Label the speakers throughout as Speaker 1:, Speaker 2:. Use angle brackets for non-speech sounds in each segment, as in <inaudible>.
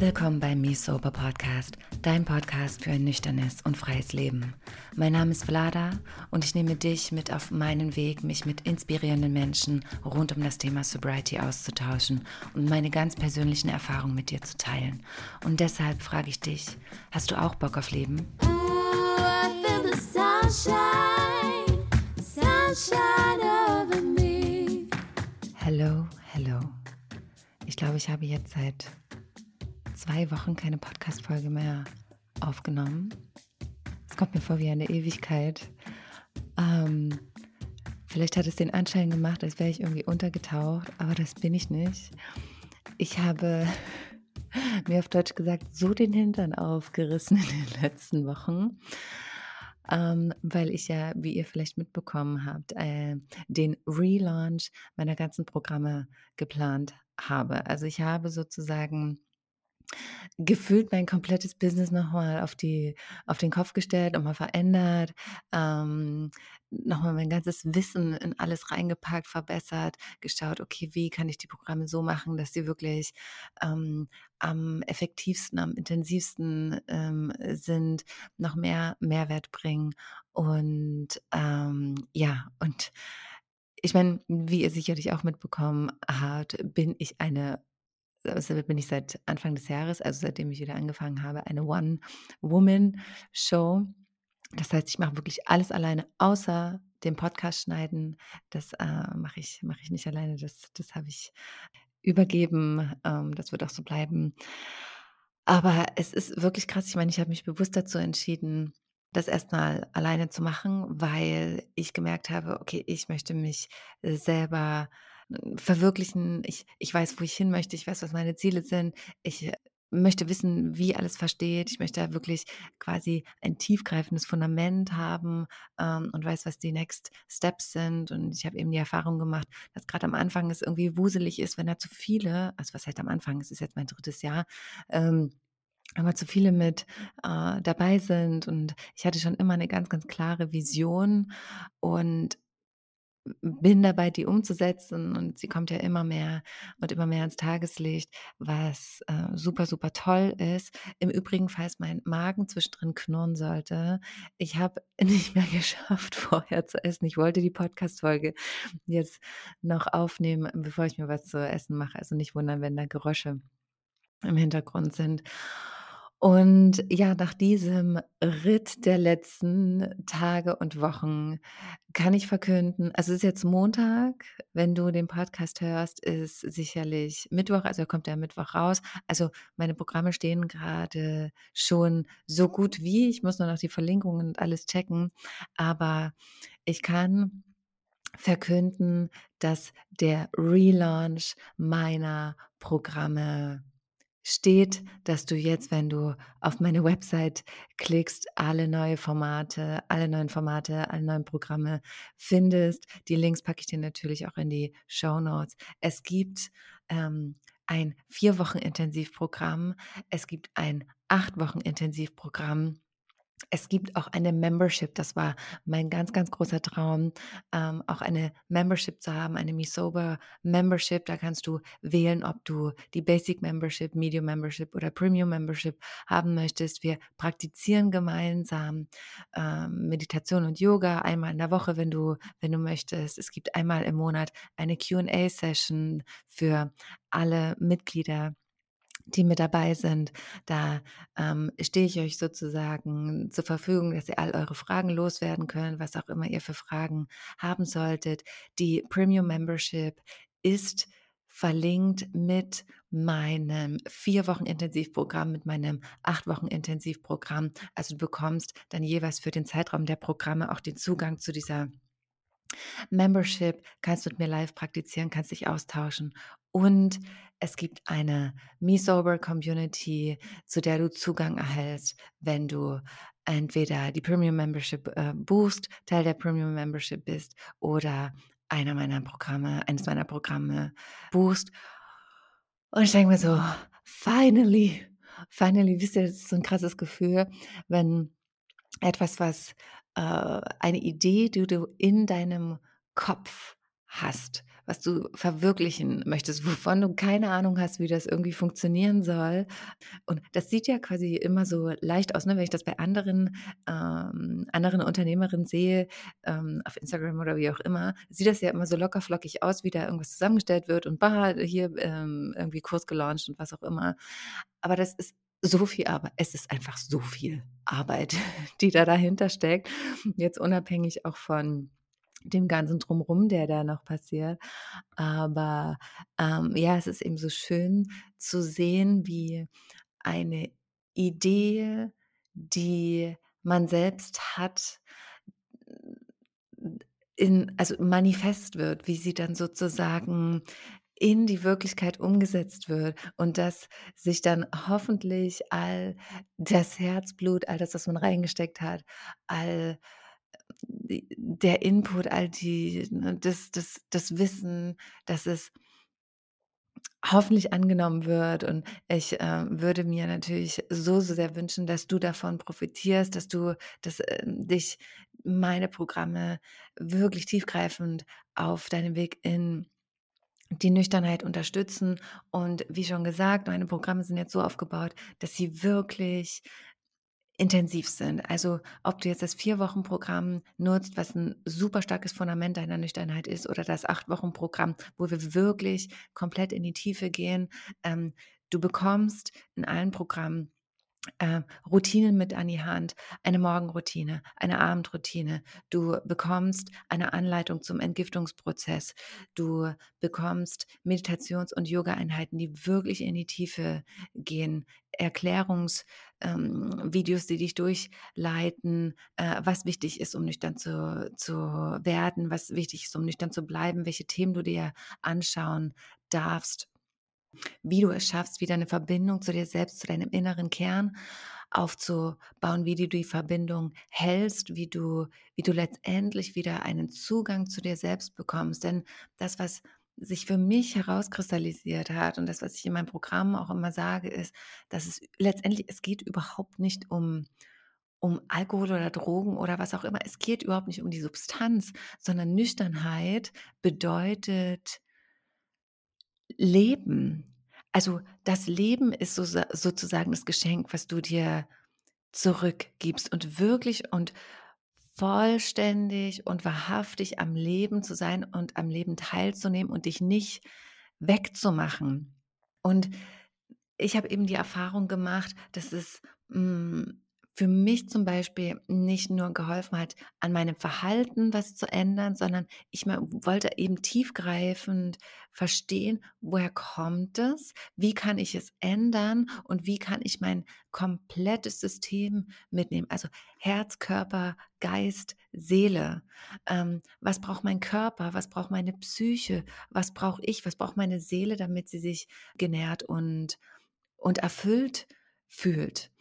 Speaker 1: Willkommen beim Me Sober Podcast, dein Podcast für ein nüchternes und freies Leben. Mein Name ist Vlada und ich nehme dich mit auf meinen Weg, mich mit inspirierenden Menschen rund um das Thema Sobriety auszutauschen und meine ganz persönlichen Erfahrungen mit dir zu teilen. Und deshalb frage ich dich, hast du auch Bock auf Leben? Ooh, Hello, hello. Ich glaube, ich habe jetzt seit zwei Wochen keine Podcast-Folge mehr aufgenommen. Es kommt mir vor wie eine Ewigkeit. Ähm, vielleicht hat es den Anschein gemacht, als wäre ich irgendwie untergetaucht, aber das bin ich nicht. Ich habe <laughs> mir auf Deutsch gesagt so den Hintern aufgerissen in den letzten Wochen. Ähm, weil ich ja, wie ihr vielleicht mitbekommen habt, äh, den Relaunch meiner ganzen Programme geplant habe. Also ich habe sozusagen gefühlt mein komplettes Business nochmal auf die auf den Kopf gestellt, nochmal verändert, ähm, nochmal mein ganzes Wissen in alles reingepackt, verbessert, geschaut, okay, wie kann ich die Programme so machen, dass sie wirklich ähm, am effektivsten, am intensivsten ähm, sind, noch mehr Mehrwert bringen und ähm, ja, und ich meine, wie ihr sicherlich auch mitbekommen habt, bin ich eine also bin ich seit Anfang des Jahres, also seitdem ich wieder angefangen habe, eine One-Woman-Show. Das heißt, ich mache wirklich alles alleine, außer dem Podcast schneiden. Das äh, mache ich, mach ich nicht alleine. Das, das habe ich übergeben. Ähm, das wird auch so bleiben. Aber es ist wirklich krass. Ich meine, ich habe mich bewusst dazu entschieden, das erstmal alleine zu machen, weil ich gemerkt habe, okay, ich möchte mich selber verwirklichen. Ich, ich weiß, wo ich hin möchte. Ich weiß, was meine Ziele sind. Ich äh, möchte wissen, wie alles versteht. Ich möchte wirklich quasi ein tiefgreifendes Fundament haben ähm, und weiß, was die Next Steps sind. Und ich habe eben die Erfahrung gemacht, dass gerade am Anfang es irgendwie wuselig ist, wenn da zu viele, also was heißt am Anfang, es ist jetzt mein drittes Jahr, ähm, aber zu viele mit äh, dabei sind. Und ich hatte schon immer eine ganz, ganz klare Vision und bin dabei, die umzusetzen und sie kommt ja immer mehr und immer mehr ins Tageslicht, was äh, super, super toll ist. Im Übrigen, falls mein Magen zwischendrin knurren sollte, ich habe <laughs> nicht mehr geschafft, <laughs> vorher zu essen. Ich wollte die Podcast-Folge jetzt noch aufnehmen, bevor ich mir was zu essen mache. Also nicht wundern, wenn da Geräusche im Hintergrund sind. Und ja, nach diesem Ritt der letzten Tage und Wochen kann ich verkünden, also es ist jetzt Montag, wenn du den Podcast hörst, ist sicherlich Mittwoch, also kommt der Mittwoch raus. Also meine Programme stehen gerade schon so gut wie, ich muss nur noch die Verlinkungen und alles checken, aber ich kann verkünden, dass der Relaunch meiner Programme steht, dass du jetzt, wenn du auf meine Website klickst, alle neue Formate, alle neuen Formate, alle neuen Programme findest. Die Links packe ich dir natürlich auch in die Show Notes. Es gibt ähm, ein vier Wochen Intensivprogramm. Es gibt ein acht Wochen Intensivprogramm es gibt auch eine Membership, das war mein ganz, ganz großer Traum, ähm, auch eine Membership zu haben, eine MeSober Membership. Da kannst du wählen, ob du die Basic Membership, Medium Membership oder Premium Membership haben möchtest. Wir praktizieren gemeinsam ähm, Meditation und Yoga einmal in der Woche, wenn du, wenn du möchtest. Es gibt einmal im Monat eine QA-Session für alle Mitglieder die mit dabei sind. Da ähm, stehe ich euch sozusagen zur Verfügung, dass ihr all eure Fragen loswerden könnt, was auch immer ihr für Fragen haben solltet. Die Premium Membership ist verlinkt mit meinem vier Wochen Intensivprogramm, mit meinem acht Wochen Intensivprogramm. Also du bekommst dann jeweils für den Zeitraum der Programme auch den Zugang zu dieser Membership, kannst du mit mir live praktizieren, kannst dich austauschen und es gibt eine Me Sober Community, zu der du Zugang erhältst, wenn du entweder die Premium Membership äh, buchst, Teil der Premium Membership bist oder einer meiner Programme, eines meiner Programme buchst. Und ich denke mir so, finally, finally, wisst ihr, das ist so ein krasses Gefühl, wenn etwas, was äh, eine Idee, die du in deinem Kopf hast, was du verwirklichen möchtest, wovon du keine Ahnung hast, wie das irgendwie funktionieren soll. Und das sieht ja quasi immer so leicht aus, ne? wenn ich das bei anderen, ähm, anderen Unternehmerinnen sehe, ähm, auf Instagram oder wie auch immer, sieht das ja immer so locker flockig aus, wie da irgendwas zusammengestellt wird und bah, hier ähm, irgendwie Kurs gelauncht und was auch immer. Aber das ist so viel Arbeit. Es ist einfach so viel Arbeit, <laughs> die da dahinter steckt. Jetzt unabhängig auch von dem ganzen Drumrum, der da noch passiert. Aber ähm, ja, es ist eben so schön zu sehen, wie eine Idee, die man selbst hat, in, also manifest wird, wie sie dann sozusagen in die Wirklichkeit umgesetzt wird und dass sich dann hoffentlich all das Herzblut, all das, was man reingesteckt hat, all der Input, all die, ne, das, das, das Wissen, dass es hoffentlich angenommen wird. Und ich äh, würde mir natürlich so, so sehr wünschen, dass du davon profitierst, dass du, dass äh, dich meine Programme wirklich tiefgreifend auf deinem Weg in die Nüchternheit unterstützen. Und wie schon gesagt, meine Programme sind jetzt so aufgebaut, dass sie wirklich intensiv sind. Also ob du jetzt das Vier-Wochen-Programm nutzt, was ein super starkes Fundament deiner Nüchternheit ist, oder das Acht-Wochen-Programm, wo wir wirklich komplett in die Tiefe gehen. Ähm, du bekommst in allen Programmen äh, Routinen mit an die Hand, eine Morgenroutine, eine Abendroutine. Du bekommst eine Anleitung zum Entgiftungsprozess. Du bekommst Meditations- und Yoga-Einheiten, die wirklich in die Tiefe gehen. Erklärungsvideos, ähm, die dich durchleiten, äh, was wichtig ist, um nüchtern zu, zu werden, was wichtig ist, um nüchtern zu bleiben, welche Themen du dir anschauen darfst wie du es schaffst, wieder eine Verbindung zu dir selbst, zu deinem inneren Kern aufzubauen, wie du die Verbindung hältst, wie du, wie du letztendlich wieder einen Zugang zu dir selbst bekommst. Denn das, was sich für mich herauskristallisiert hat und das, was ich in meinem Programm auch immer sage, ist, dass es letztendlich, es geht überhaupt nicht um, um Alkohol oder Drogen oder was auch immer. Es geht überhaupt nicht um die Substanz, sondern Nüchternheit bedeutet Leben. Also das Leben ist so, sozusagen das Geschenk, was du dir zurückgibst und wirklich und vollständig und wahrhaftig am Leben zu sein und am Leben teilzunehmen und dich nicht wegzumachen. Und ich habe eben die Erfahrung gemacht, dass es mh, mm, für mich zum Beispiel nicht nur geholfen hat, an meinem Verhalten was zu ändern, sondern ich wollte eben tiefgreifend verstehen, woher kommt es, wie kann ich es ändern und wie kann ich mein komplettes System mitnehmen. Also Herz, Körper, Geist, Seele. Ähm, was braucht mein Körper? Was braucht meine Psyche? Was brauche ich? Was braucht meine Seele, damit sie sich genährt und, und erfüllt fühlt?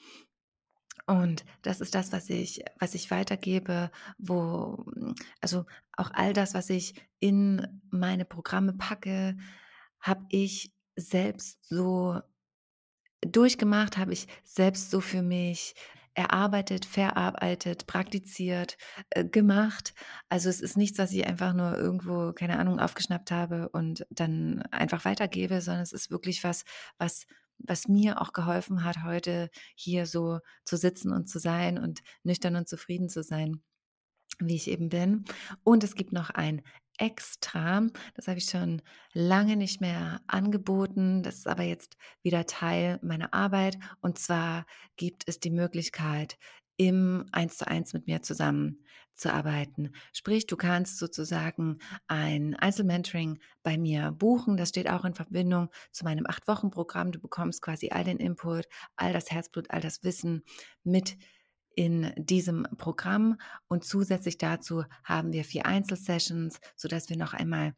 Speaker 1: Und das ist das, was ich, was ich weitergebe, wo, also auch all das, was ich in meine Programme packe, habe ich selbst so durchgemacht, habe ich selbst so für mich erarbeitet, verarbeitet, praktiziert, äh, gemacht. Also es ist nichts, was ich einfach nur irgendwo, keine Ahnung, aufgeschnappt habe und dann einfach weitergebe, sondern es ist wirklich was, was was mir auch geholfen hat, heute hier so zu sitzen und zu sein und nüchtern und zufrieden zu sein, wie ich eben bin. Und es gibt noch ein Extra, das habe ich schon lange nicht mehr angeboten, das ist aber jetzt wieder Teil meiner Arbeit. Und zwar gibt es die Möglichkeit, im Eins zu eins mit mir zusammenzuarbeiten. Sprich, du kannst sozusagen ein Einzelmentoring bei mir buchen. Das steht auch in Verbindung zu meinem Acht-Wochen-Programm. Du bekommst quasi all den Input, all das Herzblut, all das Wissen mit in diesem Programm. Und zusätzlich dazu haben wir vier Einzelsessions, sodass wir noch einmal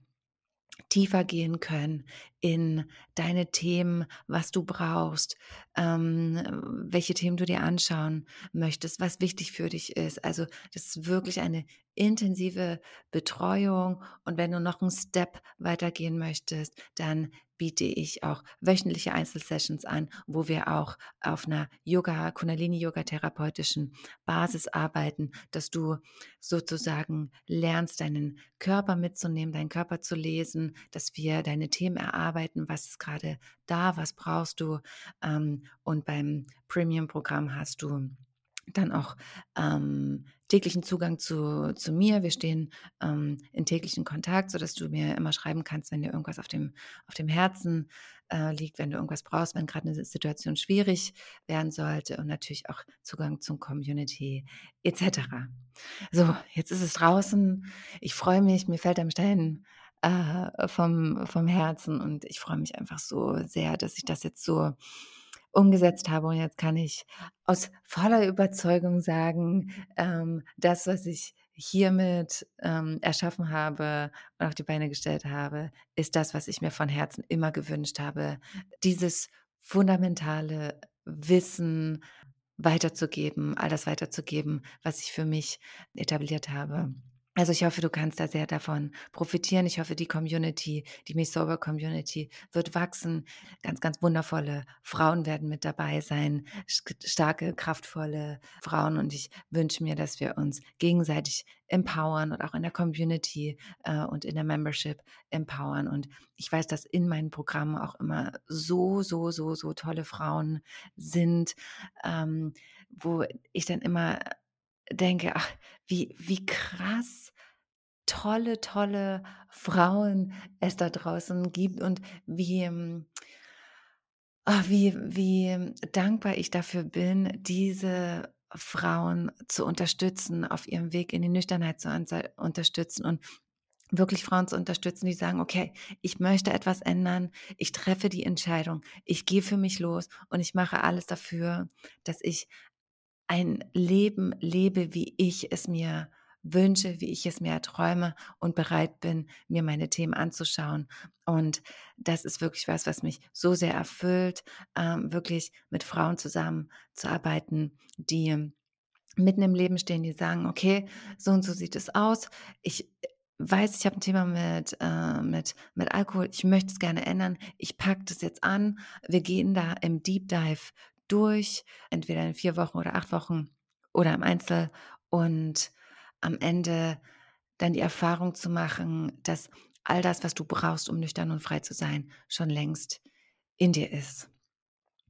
Speaker 1: tiefer gehen können in deine Themen, was du brauchst, ähm, welche Themen du dir anschauen möchtest, was wichtig für dich ist. Also das ist wirklich eine intensive Betreuung und wenn du noch einen Step weitergehen möchtest, dann biete ich auch wöchentliche Einzelsessions an, wo wir auch auf einer Yoga, Kundalini-Yoga-therapeutischen Basis arbeiten, dass du sozusagen lernst, deinen Körper mitzunehmen, deinen Körper zu lesen, dass wir deine Themen erarbeiten, was ist gerade da, was brauchst du. Ähm, und beim Premium-Programm hast du dann auch ähm, täglichen Zugang zu, zu mir. Wir stehen ähm, in täglichen Kontakt, sodass du mir immer schreiben kannst, wenn dir irgendwas auf dem, auf dem Herzen äh, liegt, wenn du irgendwas brauchst, wenn gerade eine Situation schwierig werden sollte und natürlich auch Zugang zum Community etc. So, jetzt ist es draußen. Ich freue mich, mir fällt am Stein äh, vom, vom Herzen und ich freue mich einfach so sehr, dass ich das jetzt so umgesetzt habe. Und jetzt kann ich aus voller Überzeugung sagen, ähm, das, was ich hiermit ähm, erschaffen habe und auf die Beine gestellt habe, ist das, was ich mir von Herzen immer gewünscht habe. Dieses fundamentale Wissen weiterzugeben, all das weiterzugeben, was ich für mich etabliert habe. Also ich hoffe, du kannst da sehr davon profitieren. Ich hoffe, die Community, die Me Sober Community wird wachsen. Ganz, ganz wundervolle Frauen werden mit dabei sein. Starke, kraftvolle Frauen. Und ich wünsche mir, dass wir uns gegenseitig empowern und auch in der Community äh, und in der Membership empowern. Und ich weiß, dass in meinen Programmen auch immer so, so, so, so tolle Frauen sind, ähm, wo ich dann immer denke, ach, wie, wie krass tolle, tolle Frauen es da draußen gibt und wie, ach, wie, wie dankbar ich dafür bin, diese Frauen zu unterstützen, auf ihrem Weg in die Nüchternheit zu unterstützen und wirklich Frauen zu unterstützen, die sagen, okay, ich möchte etwas ändern, ich treffe die Entscheidung, ich gehe für mich los und ich mache alles dafür, dass ich ein Leben lebe, wie ich es mir wünsche, wie ich es mir erträume und bereit bin, mir meine Themen anzuschauen. Und das ist wirklich was, was mich so sehr erfüllt, ähm, wirklich mit Frauen zusammenzuarbeiten, die mitten im Leben stehen, die sagen, okay, so und so sieht es aus. Ich weiß, ich habe ein Thema mit, äh, mit, mit Alkohol, ich möchte es gerne ändern, ich packe das jetzt an, wir gehen da im Deep Dive durch, entweder in vier Wochen oder acht Wochen oder im Einzel und am Ende dann die Erfahrung zu machen, dass all das, was du brauchst, um nüchtern und frei zu sein, schon längst in dir ist.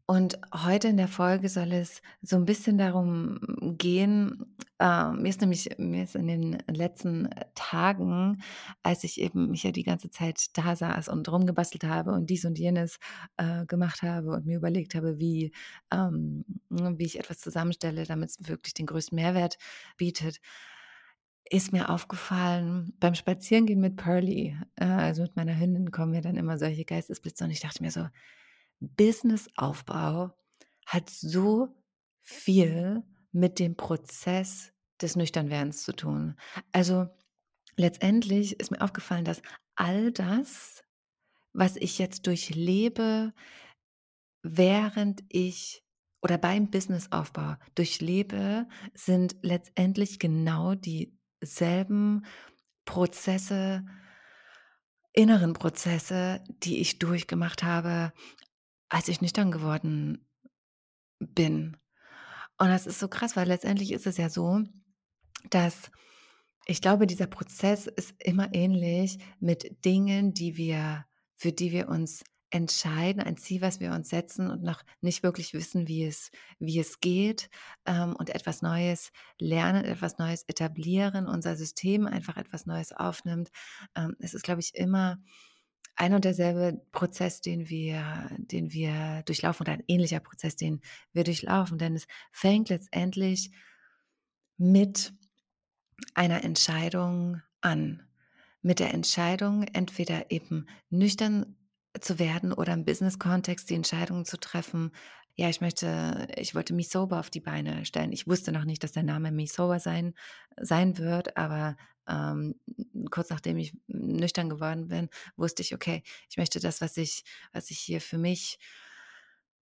Speaker 1: Und heute in der Folge soll es so ein bisschen darum gehen, äh, mir ist nämlich mir ist in den letzten Tagen, als ich eben mich ja die ganze Zeit da saß und rumgebastelt habe und dies und jenes äh, gemacht habe und mir überlegt habe, wie, ähm, wie ich etwas zusammenstelle, damit es wirklich den größten Mehrwert bietet, ist mir aufgefallen, beim Spazierengehen mit Pearly, äh, also mit meiner Hündin, kommen mir dann immer solche Geistesblitze und ich dachte mir so, Businessaufbau hat so viel mit dem Prozess des Nüchternwerdens zu tun. Also letztendlich ist mir aufgefallen, dass all das, was ich jetzt durchlebe, während ich oder beim Businessaufbau durchlebe, sind letztendlich genau dieselben Prozesse, inneren Prozesse, die ich durchgemacht habe, als ich nüchtern geworden bin. Und das ist so krass, weil letztendlich ist es ja so, dass ich glaube, dieser Prozess ist immer ähnlich mit Dingen, die wir, für die wir uns entscheiden, ein Ziel, was wir uns setzen und noch nicht wirklich wissen, wie es, wie es geht ähm, und etwas Neues lernen, etwas Neues etablieren, unser System einfach etwas Neues aufnimmt. Ähm, es ist, glaube ich, immer ein und derselbe Prozess, den wir, den wir durchlaufen oder ein ähnlicher Prozess, den wir durchlaufen, denn es fängt letztendlich mit einer Entscheidung an. Mit der Entscheidung, entweder eben nüchtern zu werden oder im Business-Kontext die Entscheidung zu treffen, ja, ich möchte, ich wollte Me Sober auf die Beine stellen. Ich wusste noch nicht, dass der Name Me Sober sein, sein wird, aber ähm, kurz nachdem ich nüchtern geworden bin, wusste ich, okay, ich möchte das, was ich, was ich hier für mich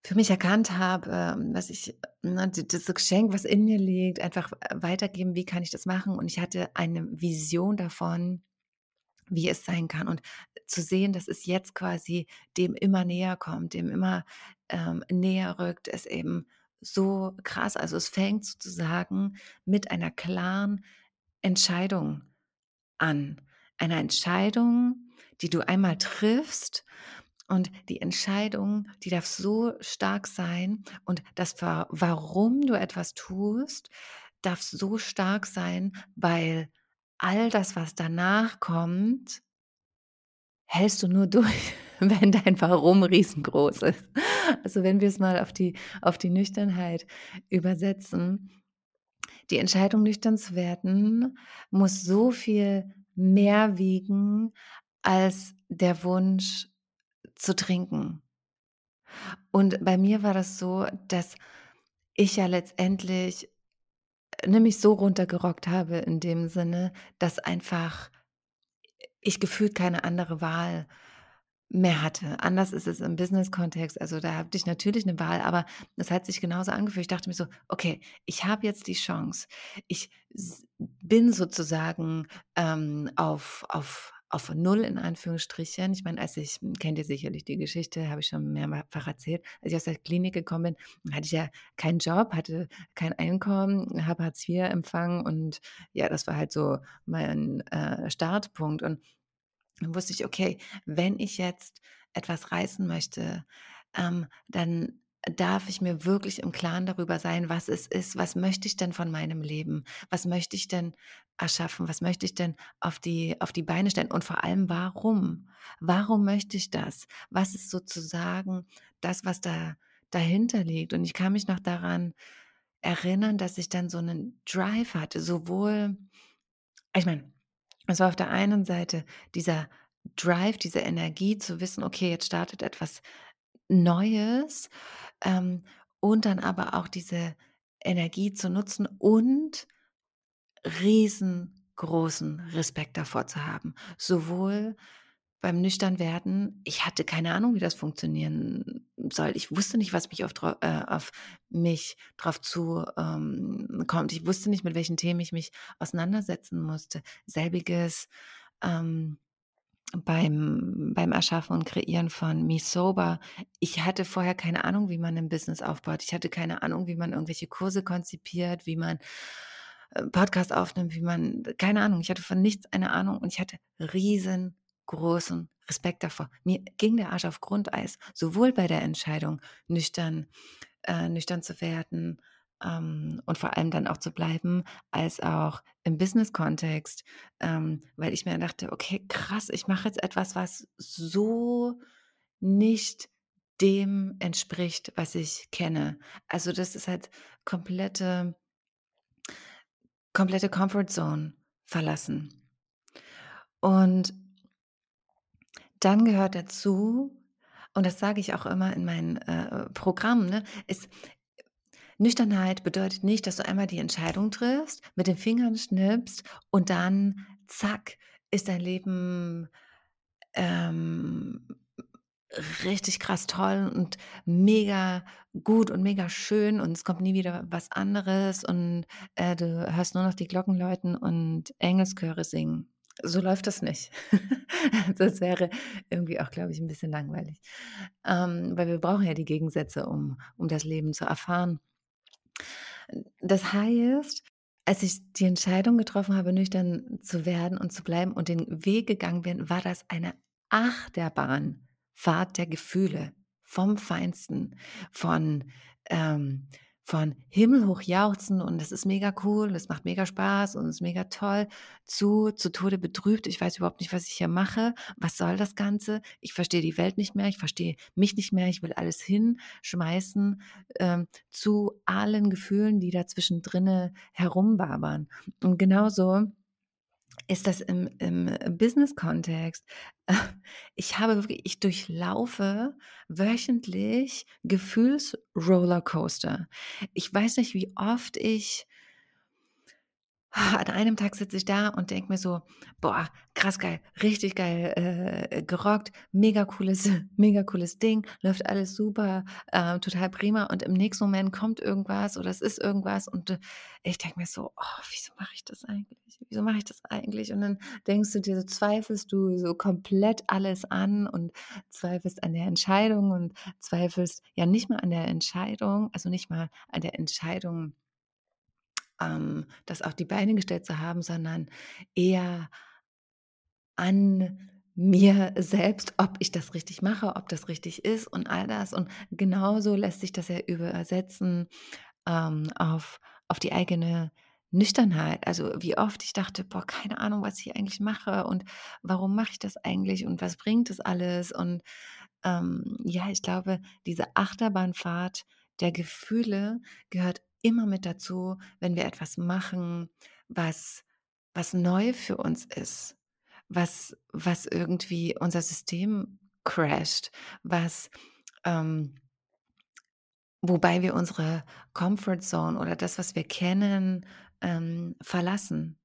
Speaker 1: für mich erkannt habe, ähm, was ich ne, das Geschenk, was in mir liegt, einfach äh, weitergeben, wie kann ich das machen? Und ich hatte eine Vision davon, wie es sein kann. Und zu sehen, dass es jetzt quasi dem immer näher kommt, dem immer ähm, näher rückt, ist eben so krass. Also es fängt sozusagen mit einer klaren Entscheidung an. Einer Entscheidung, die du einmal triffst und die Entscheidung, die darf so stark sein und das, warum du etwas tust, darf so stark sein, weil all das, was danach kommt, hältst du nur <laughs> durch, wenn dein Warum riesengroß ist. Also wenn wir es mal auf die, auf die Nüchternheit übersetzen, die Entscheidung nüchtern zu werden, muss so viel mehr wiegen als der Wunsch, zu trinken. Und bei mir war das so, dass ich ja letztendlich nämlich so runtergerockt habe in dem Sinne, dass einfach ich gefühlt keine andere Wahl mehr hatte. Anders ist es im Business-Kontext. Also da hatte ich natürlich eine Wahl, aber es hat sich genauso angefühlt. Ich dachte mir so, okay, ich habe jetzt die Chance. Ich bin sozusagen ähm, auf, auf auf Null in Anführungsstrichen. Ich meine, als ich, hm, kennt ihr sicherlich die Geschichte, habe ich schon mehrfach erzählt, als ich aus der Klinik gekommen bin, hatte ich ja keinen Job, hatte kein Einkommen, habe Hartz IV empfangen und ja, das war halt so mein äh, Startpunkt. Und dann wusste ich, okay, wenn ich jetzt etwas reißen möchte, ähm, dann darf ich mir wirklich im Klaren darüber sein, was es ist, was möchte ich denn von meinem Leben, was möchte ich denn erschaffen, was möchte ich denn auf die, auf die Beine stellen und vor allem warum? Warum möchte ich das? Was ist sozusagen das, was da dahinter liegt? Und ich kann mich noch daran erinnern, dass ich dann so einen Drive hatte, sowohl, ich meine, es war auf der einen Seite dieser Drive, diese Energie zu wissen, okay, jetzt startet etwas Neues ähm, und dann aber auch diese Energie zu nutzen und riesengroßen Respekt davor zu haben. Sowohl beim Nüchternwerden, ich hatte keine Ahnung, wie das funktionieren soll. Ich wusste nicht, was mich auf, äh, auf mich drauf zu ähm. Ich wusste nicht, mit welchen Themen ich mich auseinandersetzen musste. Selbiges ähm, beim, beim Erschaffen und Kreieren von Me Sober. Ich hatte vorher keine Ahnung, wie man ein Business aufbaut. Ich hatte keine Ahnung, wie man irgendwelche Kurse konzipiert, wie man äh, Podcast aufnimmt, wie man, keine Ahnung. Ich hatte von nichts eine Ahnung und ich hatte riesengroßen Respekt davor. Mir ging der Arsch auf Grundeis, sowohl bei der Entscheidung, nüchtern, äh, nüchtern zu werden, ähm, und vor allem dann auch zu bleiben, als auch im Business-Kontext, ähm, weil ich mir dachte, okay, krass, ich mache jetzt etwas, was so nicht dem entspricht, was ich kenne. Also das ist halt komplette, komplette Comfort Zone verlassen. Und dann gehört dazu, und das sage ich auch immer in meinen äh, Programmen, ne, ist, Nüchternheit bedeutet nicht, dass du einmal die Entscheidung triffst, mit den Fingern schnippst und dann, zack, ist dein Leben ähm, richtig krass toll und mega gut und mega schön und es kommt nie wieder was anderes und äh, du hörst nur noch die Glocken läuten und Engelschöre singen. So läuft das nicht. <laughs> das wäre irgendwie auch, glaube ich, ein bisschen langweilig. Ähm, weil wir brauchen ja die Gegensätze, um, um das Leben zu erfahren. Das heißt, als ich die Entscheidung getroffen habe, nüchtern zu werden und zu bleiben und den Weg gegangen bin, war das eine Achterbahnfahrt der Gefühle vom Feinsten, von ähm, von himmelhoch jauchzen und das ist mega cool, das macht mega Spaß und ist mega toll, zu zu Tode betrübt. Ich weiß überhaupt nicht, was ich hier mache. Was soll das Ganze? Ich verstehe die Welt nicht mehr, ich verstehe mich nicht mehr, ich will alles hinschmeißen, ähm, zu allen Gefühlen, die da zwischendrin herumwabern. Und genauso ist das im, im Business-Kontext. <laughs> Ich habe wirklich, ich durchlaufe wöchentlich Gefühlsrollercoaster. Ich weiß nicht, wie oft ich an einem Tag sitze ich da und denke mir so: „Boah, krass geil, richtig geil, äh, gerockt, mega cooles <laughs> mega cooles Ding, läuft alles super, äh, total prima.“ Und im nächsten Moment kommt irgendwas oder es ist irgendwas und, äh, ich denke mir so: „Oh, wieso mache ich das eigentlich? Wieso mache ich das eigentlich?“ Und dann denkst du dir so zweifelst du so komplett alles an und zweifelst an der Entscheidung und zweifelst ja nicht mal an der Entscheidung also nicht mal an der Entscheidung ähm, das auf die Beine gestellt zu haben, sondern eher an mir selbst, ob ich das richtig mache, ob das richtig ist und all das. Und genauso lässt sich das ja übersetzen ähm, auf, auf die eigene Nüchternheit. Also wie oft ich dachte, boah, keine Ahnung, was ich eigentlich mache und warum mache ich das eigentlich und was bringt das alles? Und ähm, ja, ich glaube, diese Achterbahnfahrt der Gefühle gehört immer mit dazu, wenn wir etwas machen, was was neu für uns ist, was was irgendwie unser System crasht, was ähm, wobei wir unsere Comfort Zone oder das, was wir kennen, ähm, verlassen.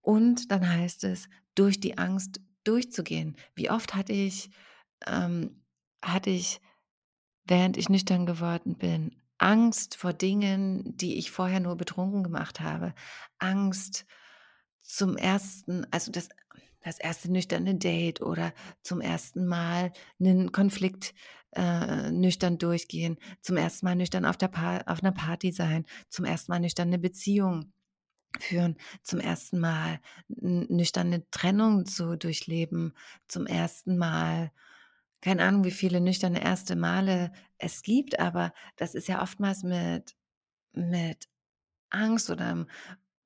Speaker 1: Und dann heißt es, durch die Angst durchzugehen. Wie oft hatte ich ähm, hatte ich während ich nüchtern geworden bin, Angst vor Dingen, die ich vorher nur betrunken gemacht habe. Angst zum ersten also das das erste nüchterne Date oder zum ersten Mal einen Konflikt, äh, nüchtern durchgehen, zum ersten Mal nüchtern auf der auf 'ner Party sein, zum ersten Mal nüchtern 'ne Beziehung führen, zum ersten Mal nüchtern 'ne Trennung zu durchleben, zum ersten Mal keine Ahnung, wie viele nüchterne erste Male es gibt, aber das ist ja oftmals mit mit Angst oder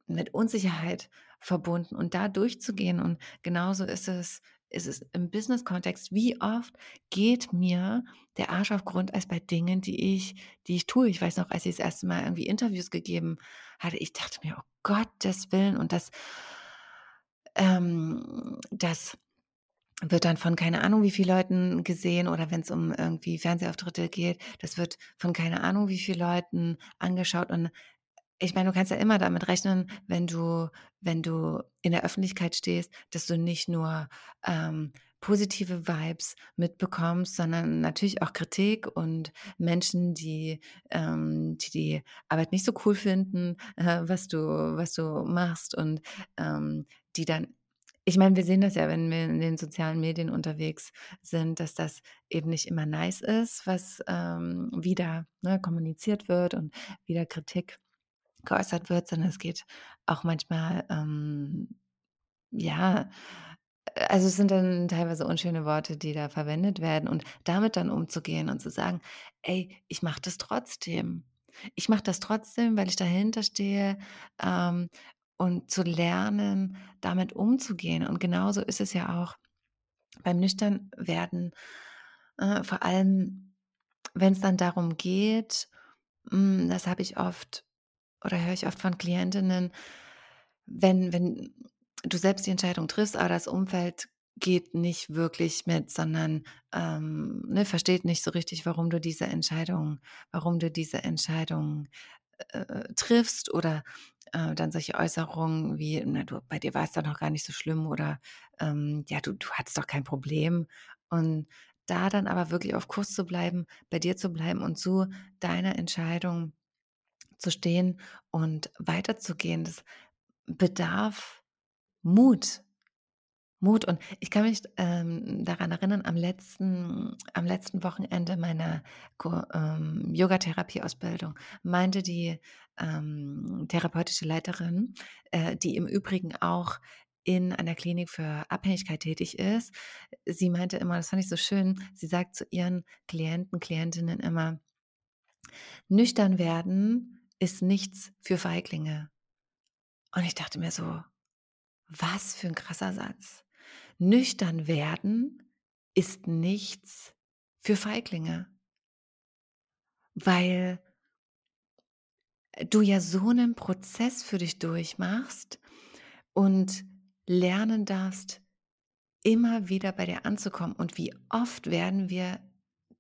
Speaker 1: mit Unsicherheit verbunden und da durchzugehen und genauso ist es ist es im Business-Kontext. Wie oft geht mir der Arsch auf Grundeis bei Dingen, die ich die ich tue? Ich weiß noch, als ich das erste Mal irgendwie Interviews gegeben hatte, ich dachte mir: „Oh Gottes Willen“ und das ähm, das wird dann von keine Ahnung wie viel Leuten gesehen oder wenn es um irgendwie Fernsehauftritte geht, das wird von keine Ahnung wie viel Leuten angeschaut. Und ich meine, du kannst ja immer damit rechnen, wenn du wenn du in der Öffentlichkeit stehst, dass du nicht nur, ähm, positive Vibes mitbekommst, sondern natürlich auch Kritik und Menschen, die ähm, die die Arbeit nicht so cool finden, <laughs> äh, was du was du machst und, ähm, die dann ich meine, wir sehen das ja, wenn wir in den sozialen Medien unterwegs sind, dass das eben nicht immer nice ist, was, ähm, wie da, ne, kommuniziert wird und wie da Kritik geäußert wird, sondern es geht auch manchmal, ähm, ja äh, also, es sind dann teilweise unschöne Worte, die da verwendet werden und damit dann umzugehen und zu sagen: „Ey, ich mache das trotzdem. Ich mache das trotzdem, weil ich dahinter stehe“, ähm, und zu lernen, damit umzugehen. Und genauso ist es ja auch beim Nüchternwerden, äh, vor allem, wenn es dann darum geht hm, das habe ich oft oder höre ich oft von Klientinnen, wenn wenn du selbst die Entscheidung triffst, aber das Umfeld geht nicht wirklich mit, sondern, ähm, ne, versteht nicht so richtig, warum du diese Entscheidung warum du diese Entscheidung, äh, triffst oder, äh, dann solche Äußerungen wie: „Na du, bei dir war es doch noch gar nicht so schlimm“ oder, ähm, „Ja, du du hattest doch kein Problem.“ Und da dann aber wirklich auf Kurs zu bleiben, bei dir zu bleiben und zu deiner Entscheidung zu stehen und weiterzugehen, das bedarf Mut. Mut und ich kann mich, ähm, daran erinnern, am letzten am letzten Wochenende meiner ähm, Yogatherapieausbildung meinte die, ähm, therapeutische Leiterin, äh, die im Übrigen auch in einer Klinik für Abhängigkeit tätig ist. Sie meinte immer, das fand ich so schön, sie sagt zu ihren Klienten, Klientinnen immer: „Nüchtern werden ist nichts für Feiglinge.“ Und ich dachte mir so: „Was für 'n krasser Satz.“ Nüchtern werden ist nichts für Feiglinge. Weil du ja so 'nen Prozess für dich durchmachst und lernen darfst, immer wieder bei dir anzukommen. Und wie oft werden wir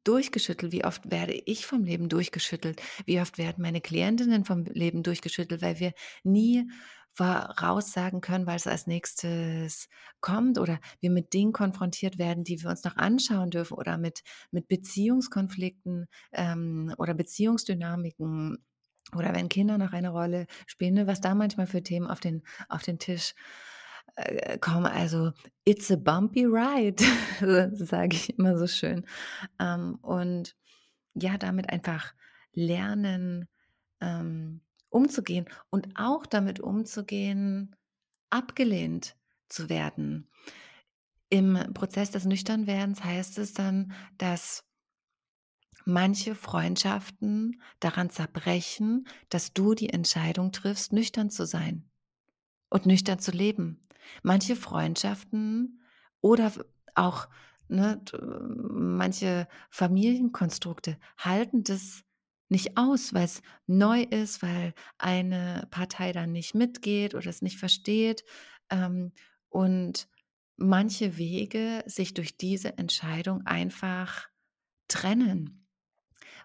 Speaker 1: durchgeschüttelt, wie oft werde ich vom Leben durchgeschüttelt, wie oft werden meine Klientinnen vom Leben durchgeschüttelt, weil wir nie voraussagen können, weil es als Nächstes kommt oder wir mit Dingen konfrontiert werden, die wir uns noch anschauen dürfen oder mit mit Beziehungskonflikten, ähm, oder Beziehungsdynamiken oder wenn Kinder noch eine Rolle spielen, ne, was da manchmal für Themen auf den auf den Tisch, äh, kommen. Also, it's a bumpy ride, <laughs> sage ich immer so schön. Ähm, und ja, damit einfach lernen, ähm, umzugehen und auch damit umzugehen, abgelehnt zu werden. Im Prozess des Nüchternwerdens heißt es dann, dass manche Freundschaften daran zerbrechen, dass du die Entscheidung triffst, nüchtern zu sein und nüchtern zu leben. Manche Freundschaften oder auch, ne, manche Familienkonstrukte halten das nicht aus, weil es neu ist, weil eine Partei dann nicht mitgeht oder es nicht versteht. Ähm, und manche Wege sich durch diese Entscheidung einfach trennen.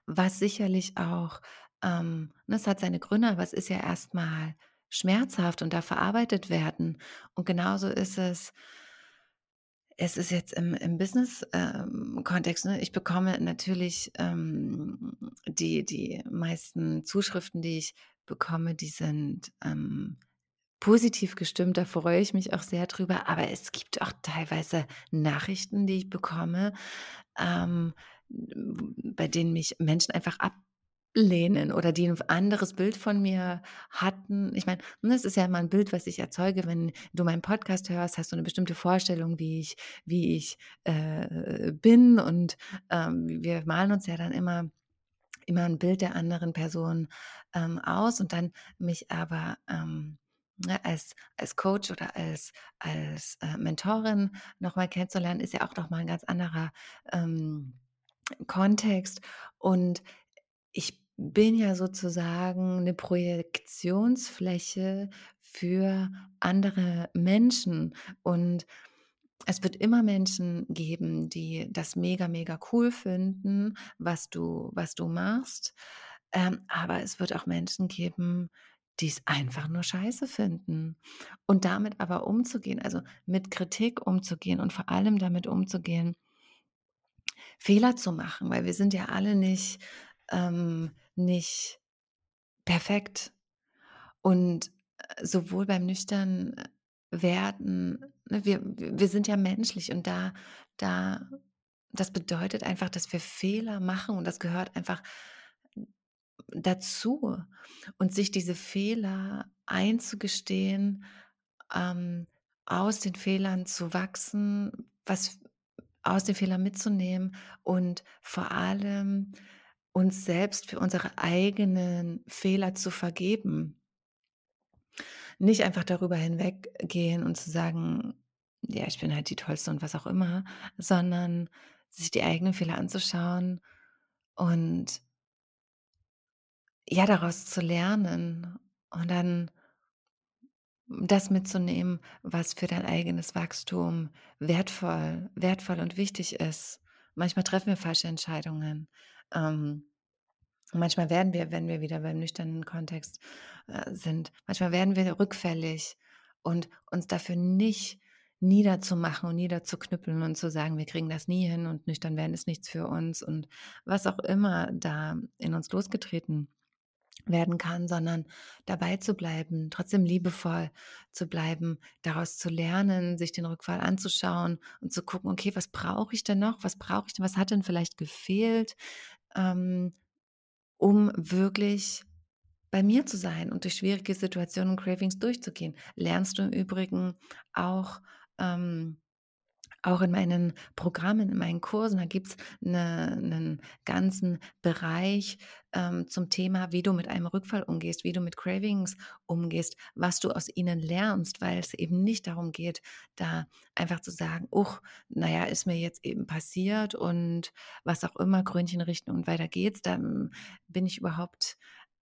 Speaker 1: Was sicherlich auch, ähm, ne, hat seine Gründe, aber es ist ja erstmal schmerzhaft und darf verarbeitet werden. Und genauso ist es es ist jetzt im im Business, ähm, ne? Ich bekomme natürlich, ähm, die die meisten Zuschriften, die ich bekomme, die sind, ähm, positiv gestimmt. Da freue ich mich auch sehr drüber. Aber es gibt auch teilweise Nachrichten, die ich bekomme, ähm, bei denen mich Menschen einfach ablehnen oder die ein anderes Bild von mir hatten. Ich meine, ne, es ist ja immer ein Bild, was ich erzeuge. Wenn du meinen Podcast hörst, hast du eine bestimmte Vorstellung, wie ich wie ich, äh, bin und, ähm, wir malen uns ja dann immer immer ein Bild der anderen Person, ähm, aus und dann mich aber, ähm, ne, als als Coach oder als als, äh, Mentorin noch mal kennenzulernen, ist ja auch noch mal 'n ganz anderer, ähm Kontext. Und ich bin ja sozusagen eine Projektionsfläche für andere Menschen. Und es wird immer Menschen geben, die das mega, mega cool finden, was du was du machst. Ähm, aber es wird auch Menschen geben, die es einfach nur scheiße finden. Und damit aber umzugehen, also mit Kritik umzugehen und vor allem damit umzugehen Fehler zu machen, weil wir sind ja alle nicht ähm, nicht perfekt. Und, äh, sowohl beim nüchtern werden ne, wir wir sind ja menschlich und da da das bedeutet einfach, dass wir Fehler machen und das gehört einfach dazu. Und sich diese Fehler einzugestehen, ähm, aus den Fehlern zu wachsen, was aus den Fehlern mitzunehmen und vor allem uns selbst für unsere eigenen Fehler zu vergeben. Nicht einfach darüber hinweggehen und zu sagen: „Ja, ich bin halt die Tollste“ und was auch immer, sondern sich die eigenen Fehler anzuschauen und ja, daraus zu lernen und dann das mitzunehmen, was für dein eigenes Wachstum wertvoll wertvoll und wichtig ist. Manchmal treffen wir falsche Entscheidungen. Ähm, manchmal werden wir, wenn wir wieder beim nüchternen Kontext, äh, sind manchmal werden wir rückfällig und uns dafür nicht niederzumachen und niederzuknüppeln und zu sagen: „Wir kriegen das nie hin und nüchtern werden ist nichts für uns“ und was auch immer da in uns losgetreten werden kann, sondern dabei zu bleiben, trotzdem liebevoll zu bleiben, daraus zu lernen, sich den Rückfall anzuschauen und zu gucken, okay, was brauche ich denn noch? Was brauche ich denn? Was hat denn vielleicht gefehlt, ähm, um wirklich bei mir zu sein und durch schwierige Situationen und Cravings durchzugehen? Lernst du im Übrigen auch ähm, auch in meinen Programmen, in meinen Kursen, da gibt's 'ne 'nen ganzen Bereich, ähm, zum Thema, wie du mit einem Rückfall umgehst, wie du mit Cravings umgehst, was du aus ihnen lernst, weil es eben nicht darum geht, da einfach zu sagen: „Uch, na ja, ist mir jetzt eben passiert und was auch immer, Krönchen richten und weiter geht's.“ Dann bin ich überhaupt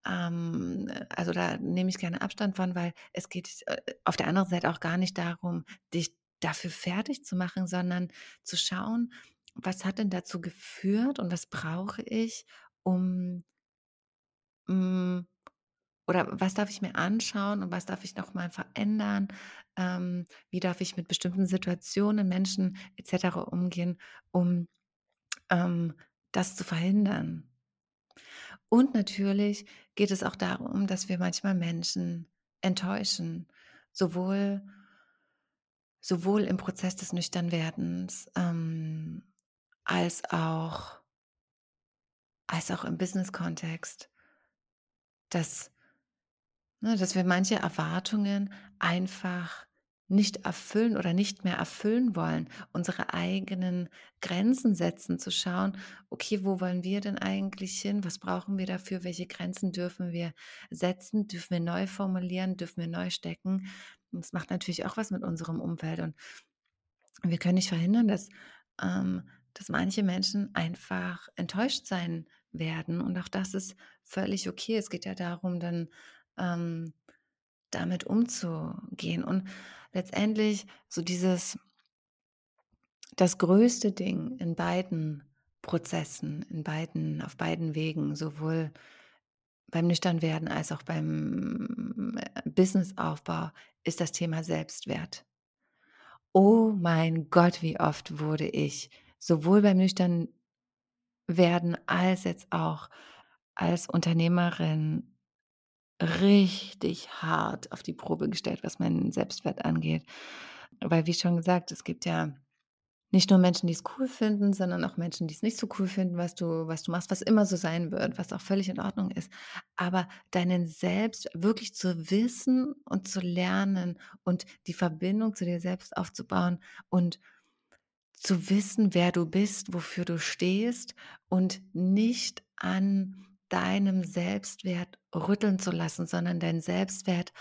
Speaker 1: ähm, also, da nehme ich gerne Abstand von, weil es geht, äh, auf der anderen Seite auch gar nicht darum, dich dafür fertig zu machen, sondern zu schauen, was hat denn dazu geführt und was brauche ich, um, hm oder was darf ich mir anschauen und was darf ich noch mal verändern? Ähm, wie darf ich mit bestimmten Situationen, Menschen et cetera umgehen, um, ähm, das zu verhindern? Und natürlich geht es auch darum, dass wir manchmal Menschen enttäuschen, sowohl sowohl im Prozess des Nüchternwerdens, ähm, als auch als auch im Business-Kontext. Dass ne, dass wir manche Erwartungen einfach nicht erfüllen oder nicht mehr erfüllen wollen, unsere eigenen Grenzen setzen, zu schauen: „Okay, wo wollen wir denn eigentlich hin? Was brauchen wir dafür? Welche Grenzen dürfen wir setzen? Dürfen wir neu formulieren? Dürfen wir neu stecken?“ Und das macht natürlich auch was mit unserem Umfeld. Und wir können nicht verhindern, dass ähm, dass manche Menschen einfach enttäuscht sein werden. Und auch das ist völlig okay. Es geht ja darum, dann, ähm, damit umzugehen. Und letztendlich so dieses das größte Ding in beiden Prozessen, in beiden auf beiden Wegen, sowohl beim Nüchternwerden als auch beim, äh, Businessaufbau, ist das Thema Selbstwert. Oh mein Gott, wie oft wurde ich sowohl beim Nüchternwerden als jetzt auch als Unternehmerin richtig hart auf die Probe gestellt, was meinen Selbstwert angeht. Weil wie schon gesagt, es gibt ja nicht nur Menschen, die es cool finden, sondern auch Menschen, die es nicht so cool finden, was du was du machst, was immer so sein wird, was auch völlig in Ordnung ist. Aber deinen Selbst wirklich zu wissen und zu lernen und die Verbindung zu dir selbst aufzubauen und zu wissen, wer du bist, wofür du stehst und nicht an deinem Selbstwert rütteln zu lassen, sondern deinen Selbstwert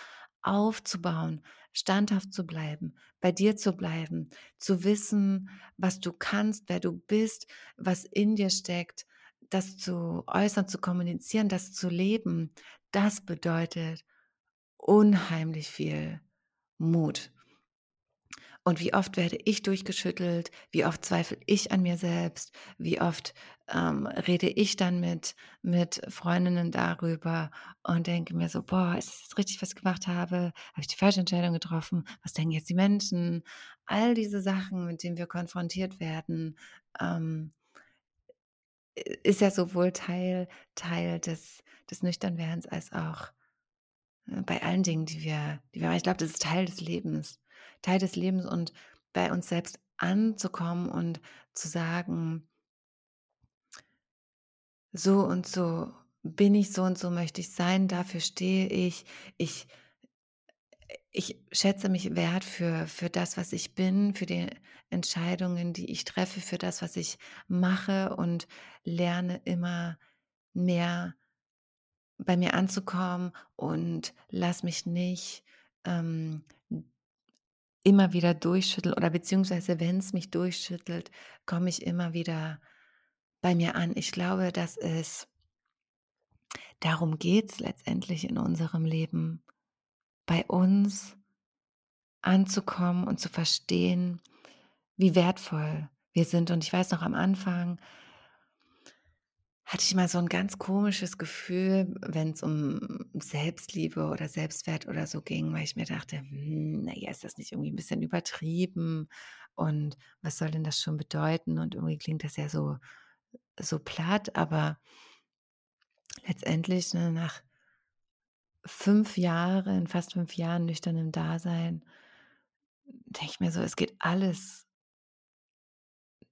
Speaker 1: aufzubauen, standhaft zu bleiben, bei dir zu bleiben, zu wissen, was du kannst, wer du bist, was in dir steckt, das zu äußern, zu kommunizieren, das zu leben, das bedeutet unheimlich viel Mut. Und wie oft werde ich durchgeschüttelt, wie oft zweifle ich an mir selbst, wie oft ähm, rede ich dann mit, mit Freundinnen darüber und denke mir so, boah, ist das richtig, was ich gemacht habe? Habe ich die falsche Entscheidung getroffen? Was denken jetzt die Menschen? All diese Sachen, mit denen wir konfrontiert werden, ähm, ist ja sowohl Teil, Teil des, des Nüchternwerdens als auch äh, bei allen Dingen, die wir, die wir, ich glaube, das ist Teil des Lebens. Teil des Lebens und bei uns selbst anzukommen und zu sagen, so und so bin ich, so und so möchte ich sein, dafür stehe ich. Ich, ich schätze mich wert für, für das, was ich bin, für die Entscheidungen, die ich treffe, für das, was ich mache und lerne immer mehr bei mir anzukommen und lass mich nicht ähm, immer wieder durchschütteln oder beziehungsweise wenn es mich durchschüttelt, komme ich immer wieder bei mir an. Ich glaube, dass es darum geht letztendlich in unserem Leben, bei uns anzukommen und zu verstehen, wie wertvoll wir sind. Und ich weiß noch am Anfang, hatte ich mal so ein ganz komisches Gefühl, wenn es um Selbstliebe oder Selbstwert oder so ging, weil ich mir dachte: „Hm, na ja, ist das nicht irgendwie ein bisschen übertrieben und was soll denn das schon bedeuten?“ Und irgendwie klingt das ja so so platt, aber letztendlich, ne, nach 5 Jahren, fast 5 Jahren nüchternem Dasein, denke ich mir so, es geht alles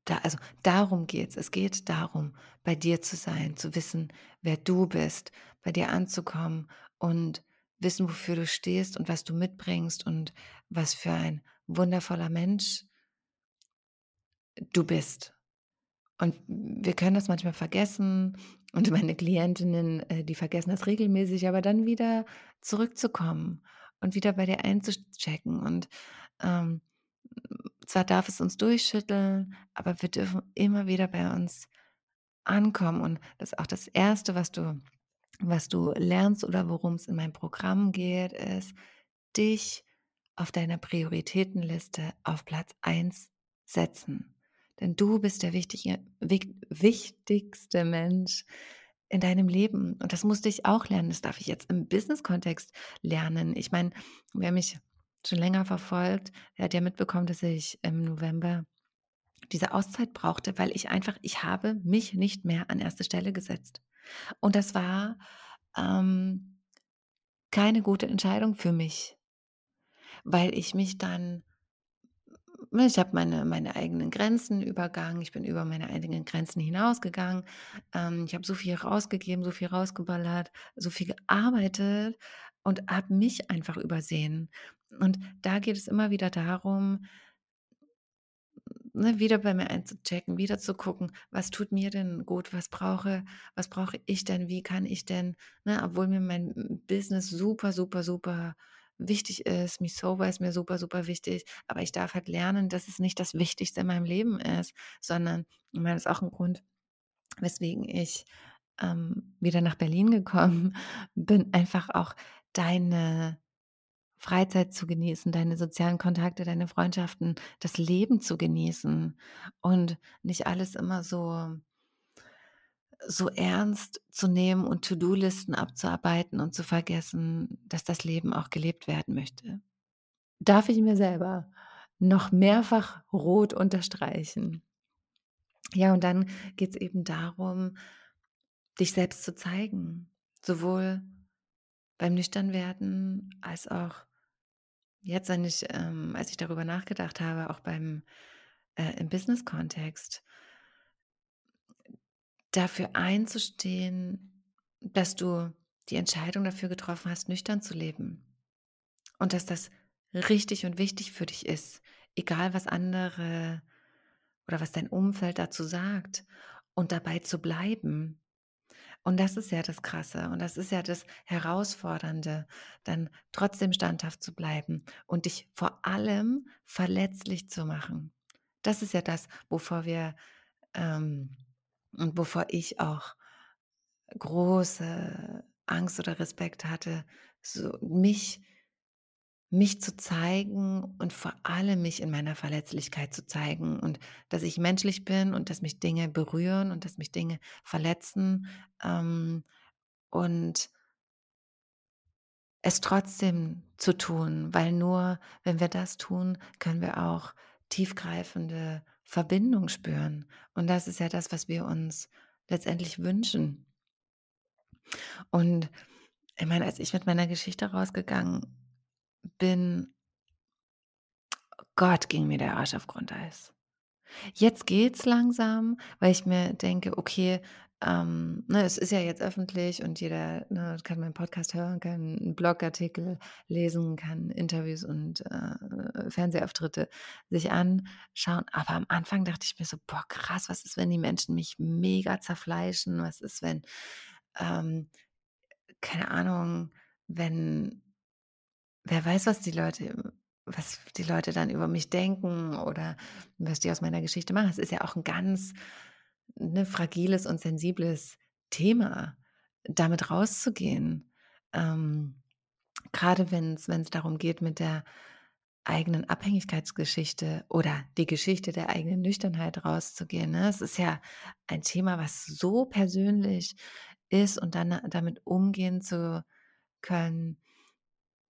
Speaker 1: Da also, darum geht's. Es geht darum, bei dir zu sein, zu wissen, wer du bist, bei dir anzukommen und wissen, wofür du stehst und was du mitbringst und was für ein wundervoller Mensch du bist. Und wir können das manchmal vergessen und meine Klientinnen, äh, die vergessen das regelmäßig, aber dann wieder zurückzukommen und wieder bei dir einzuchecken und, ähm zwar darf es uns durchschütteln, aber wir dürfen immer wieder bei uns ankommen. Und das ist auch das Erste, was du, was du lernst oder worum es in meinem Programm geht, ist, dich auf deiner Prioritätenliste auf Platz eins setzen. Denn du bist der wichtige, wichtigste Mensch in deinem Leben. Und das musste ich auch lernen. Das darf ich jetzt im Business-Kontext lernen. Ich meine, wer mich schon länger verfolgt, der hat ja mitbekommen, dass ich im November diese Auszeit brauchte, weil ich einfach, ich habe mich nicht mehr an erste Stelle gesetzt. Und das war ähm, keine gute Entscheidung für mich, weil ich mich dann ich habe meine meine eigenen Grenzen übergangen. Ich bin über meine eigenen Grenzen hinausgegangen. Ähm, ich habe so viel rausgegeben, so viel rausgeballert, so viel gearbeitet und habe mich einfach übersehen. Und da geht es immer wieder darum ne, wieder bei mir einzuchecken, wieder zu gucken, was tut mir denn gut, was brauche, was brauche ich denn, wie kann ich denn, ne, obwohl mir mein Business super, super, super wichtig ist, mich sober ist mir super, super wichtig, aber ich darf halt lernen, dass es nicht das Wichtigste in meinem Leben ist, sondern, ich meine, das ist auch ein Grund, weswegen ich ähm, wieder nach Berlin gekommen <laughs> bin, einfach auch deine Freizeit zu genießen, deine sozialen Kontakte, deine Freundschaften, das Leben zu genießen und nicht alles immer so so ernst zu nehmen und To-do-Listen abzuarbeiten und zu vergessen, dass das Leben auch gelebt werden möchte. Darf ich mir selber noch mehrfach rot unterstreichen. Ja, und dann geht es eben darum, dich selbst zu zeigen, sowohl beim Nüchternwerden als auch Jetzt, wenn ich, ähm, als ich darüber nachgedacht habe, auch beim äh, im Business-Kontext, dafür einzustehen, dass du die Entscheidung dafür getroffen hast, nüchtern zu leben. Und dass das richtig und wichtig für dich ist, egal was andere oder was dein Umfeld dazu sagt. Und dabei zu bleiben. Und das ist ja das Krasse und das ist ja das Herausfordernde, dann trotzdem standhaft zu bleiben und dich vor allem verletzlich zu machen. Das ist ja das, wovor wir ähm, und wovor ich auch große Angst oder Respekt hatte, so mich mich zu zeigen und vor allem mich in meiner Verletzlichkeit zu zeigen und dass ich menschlich bin und dass mich Dinge berühren und dass mich Dinge verletzen ähm, und es trotzdem zu tun, weil nur wenn wir das tun, können wir auch tiefgreifende Verbindung spüren. Und das ist ja das, was wir uns letztendlich wünschen. Und ich meine, als ich mit meiner Geschichte rausgegangen bin, Gott, ging mir der Arsch auf Grundeis. Jetzt geht's langsam, weil ich mir denke, okay, ähm, ne, es ist ja jetzt öffentlich und jeder ne, kann meinen Podcast hören, kann einen Blogartikel lesen, kann Interviews und äh, Fernsehauftritte sich anschauen. Aber am Anfang dachte ich mir so, boah, krass, was ist, wenn die Menschen mich mega zerfleischen? Was ist, wenn, ähm, keine Ahnung, wenn wer weiß, was die Leute was die Leute dann über mich denken oder was die aus meiner Geschichte machen. Es ist ja auch ein ganz ne, fragiles und sensibles Thema, damit rauszugehen. Ähm, Gerade wenn es darum geht, mit der eigenen Abhängigkeitsgeschichte oder die Geschichte der eigenen Nüchternheit rauszugehen. Ne? Es ist ja ein Thema, was so persönlich ist und dann damit umgehen zu können,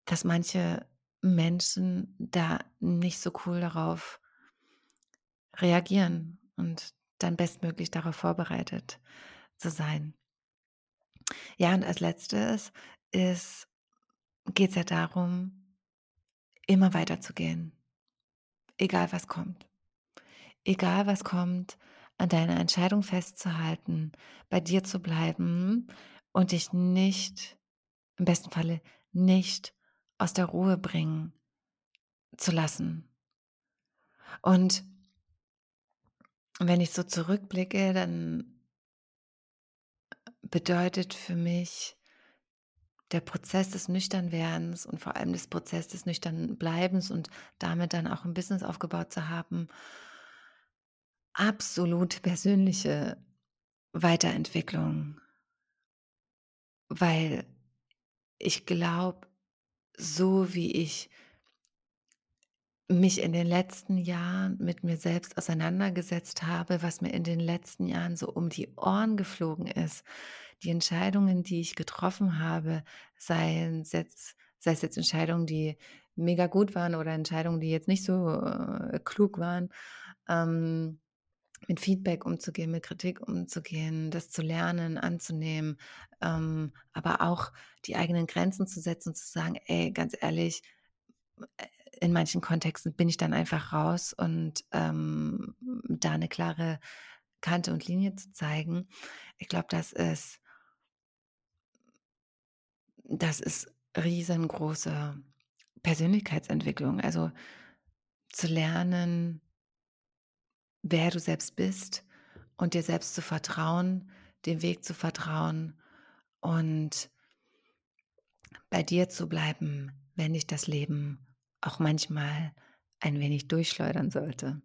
Speaker 1: dass manche Menschen da nicht so cool darauf reagieren und dann bestmöglich darauf vorbereitet zu sein. Ja, und als letztes ist, geht es ja darum, immer weiterzugehen, egal was kommt. Egal was kommt, an deiner Entscheidung festzuhalten, bei dir zu bleiben und dich nicht, im besten Falle nicht aus der Ruhe bringen zu lassen. Und wenn ich so zurückblicke, dann bedeutet für mich der Prozess des Nüchternwerdens und vor allem des Prozess des Nüchternbleibens und damit dann auch ein Business aufgebaut zu haben, absolut persönliche Weiterentwicklung. Weil ich glaube, so wie ich mich in den letzten Jahren mit mir selbst auseinandergesetzt habe, was mir in den letzten Jahren so um die Ohren geflogen ist. Die Entscheidungen, die ich getroffen habe, seien jetzt, sei es jetzt Entscheidungen, die mega gut waren oder Entscheidungen, die jetzt nicht so äh, klug waren, ähm, mit Feedback umzugehen, mit Kritik umzugehen, das zu lernen, anzunehmen, ähm, aber auch die eigenen Grenzen zu setzen und zu sagen, ey, ganz ehrlich, in manchen Kontexten bin ich dann einfach raus und ähm, da eine klare Kante und Linie zu zeigen. Ich glaube, das ist, das ist riesengroße Persönlichkeitsentwicklung. Also zu lernen, wer du selbst bist und dir selbst zu vertrauen, dem Weg zu vertrauen und bei dir zu bleiben, wenn dich das Leben auch manchmal ein wenig durchschleudern sollte.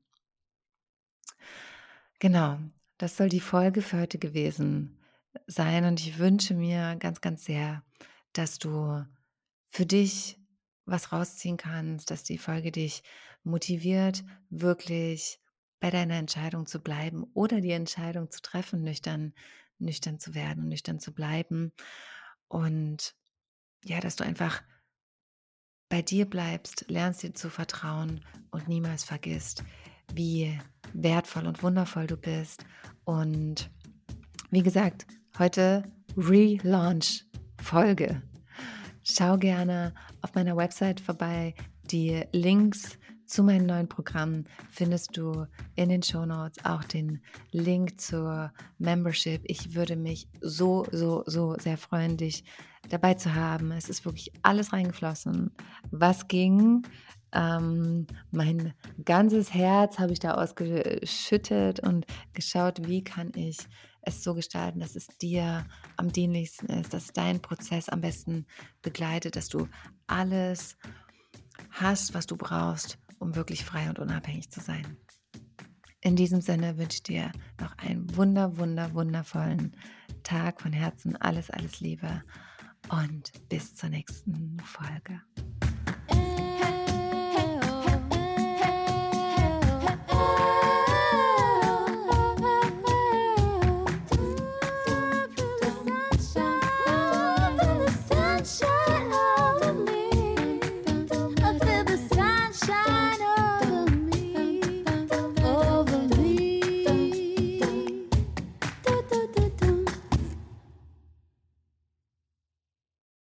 Speaker 1: Genau, das soll die Folge für heute gewesen sein und ich wünsche mir ganz, ganz sehr, dass du für dich was rausziehen kannst, dass die Folge dich motiviert, wirklich bei deiner Entscheidung zu bleiben oder die Entscheidung zu treffen, nüchtern, nüchtern zu werden und nüchtern zu bleiben. Und ja, dass du einfach bei dir bleibst, lernst dir zu vertrauen und niemals vergisst, wie wertvoll und wundervoll du bist. Und wie gesagt, heute Relaunch-Folge. Schau gerne auf meiner Website vorbei. Die Links zu meinen neuen Programmen findest du in den Show Notes auch den Link zur Membership. Ich würde mich so, so, so sehr freuen, dich dabei zu haben. Es ist wirklich alles reingeflossen, was ging. Ähm, mein ganzes Herz habe ich da ausgeschüttet und geschaut, wie kann ich es so gestalten, dass es dir am dienlichsten ist, dass dein Prozess am besten begleitet, dass du alles hast, was du brauchst, um wirklich frei und unabhängig zu sein. In diesem Sinne wünsche ich dir noch einen wunder, wunder, wundervollen Tag von Herzen. Alles, alles Liebe und bis zur nächsten Folge.